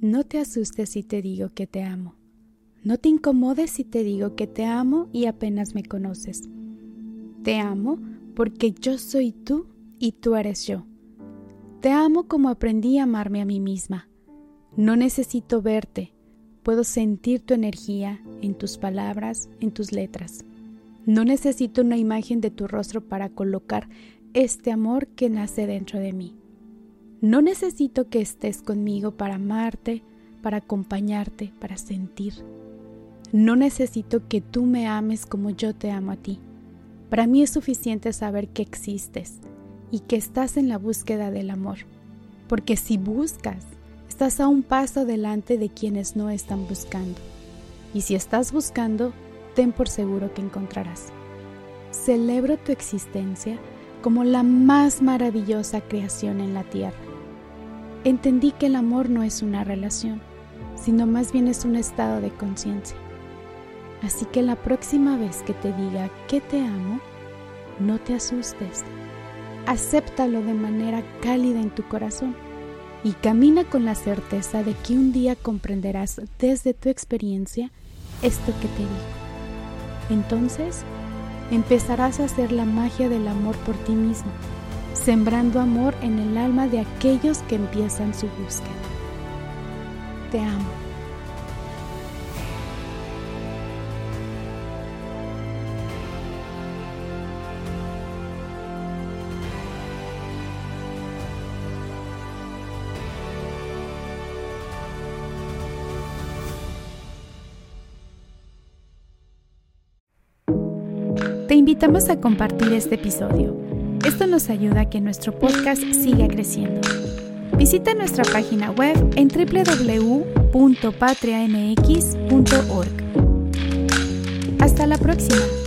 No te asustes si te digo que te amo. No te incomodes si te digo que te amo y apenas me conoces. Te amo porque yo soy tú y tú eres yo. Te amo como aprendí a amarme a mí misma. No necesito verte, puedo sentir tu energía en tus palabras, en tus letras. No necesito una imagen de tu rostro para colocar este amor que nace dentro de mí. No necesito que estés conmigo para amarte, para acompañarte, para sentir. No necesito que tú me ames como yo te amo a ti. Para mí es suficiente saber que existes y que estás en la búsqueda del amor. Porque si buscas, estás a un paso delante de quienes no están buscando. Y si estás buscando, ten por seguro que encontrarás. Celebro tu existencia como la más maravillosa creación en la tierra entendí que el amor no es una relación, sino más bien es un estado de conciencia. Así que la próxima vez que te diga que te amo, no te asustes. Acéptalo de manera cálida en tu corazón y camina con la certeza de que un día comprenderás desde tu experiencia esto que te digo. Entonces, empezarás a hacer la magia del amor por ti mismo sembrando amor en el alma de aquellos que empiezan su búsqueda. Te amo. Te invitamos a compartir este episodio esto nos ayuda a que nuestro podcast siga creciendo. Visita nuestra página web en www.patriamx.org. Hasta la próxima.